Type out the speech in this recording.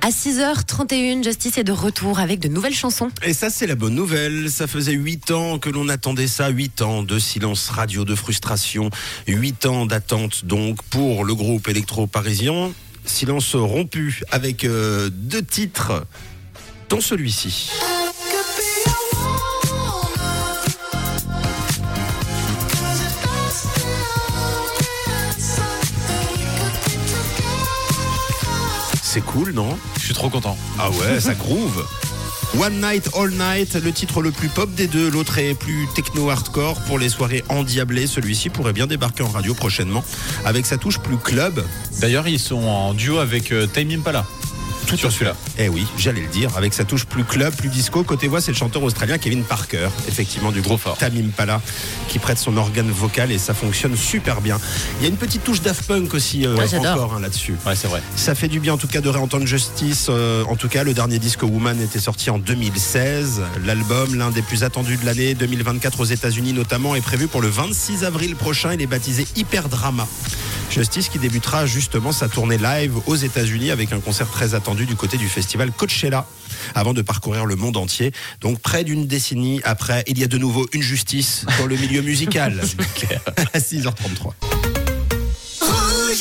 À 6h31, Justice est de retour avec de nouvelles chansons. Et ça, c'est la bonne nouvelle. Ça faisait 8 ans que l'on attendait ça. 8 ans de silence radio, de frustration. 8 ans d'attente, donc, pour le groupe électro-parisien. Silence rompu avec euh, deux titres, dont celui-ci. C'est cool, non Je suis trop content. Ah ouais, ça groove. One Night All Night, le titre le plus pop des deux, l'autre est plus techno-hardcore pour les soirées endiablées. Celui-ci pourrait bien débarquer en radio prochainement avec sa touche plus club. D'ailleurs, ils sont en duo avec euh, Time Impala. Tout sur celui-là. Eh oui, j'allais le dire, avec sa touche plus club, plus disco. Côté voix, c'est le chanteur australien Kevin Parker, effectivement du groupe fort. Tamim Pala, qui prête son organe vocal et ça fonctionne super bien. Il y a une petite touche Daft Punk aussi euh, Ouais, encore hein, là-dessus. Ouais, c'est vrai. Ça fait du bien en tout cas de réentendre Justice. Euh, en tout cas, le dernier disque Woman était sorti en 2016. L'album, l'un des plus attendus de l'année 2024 aux États-Unis notamment, est prévu pour le 26 avril prochain. Il est baptisé Hyper Drama. Justice qui débutera justement sa tournée live aux États-Unis avec un concert très attendu du côté du festival Coachella avant de parcourir le monde entier. Donc près d'une décennie après, il y a de nouveau une justice dans le milieu musical. à 6h33.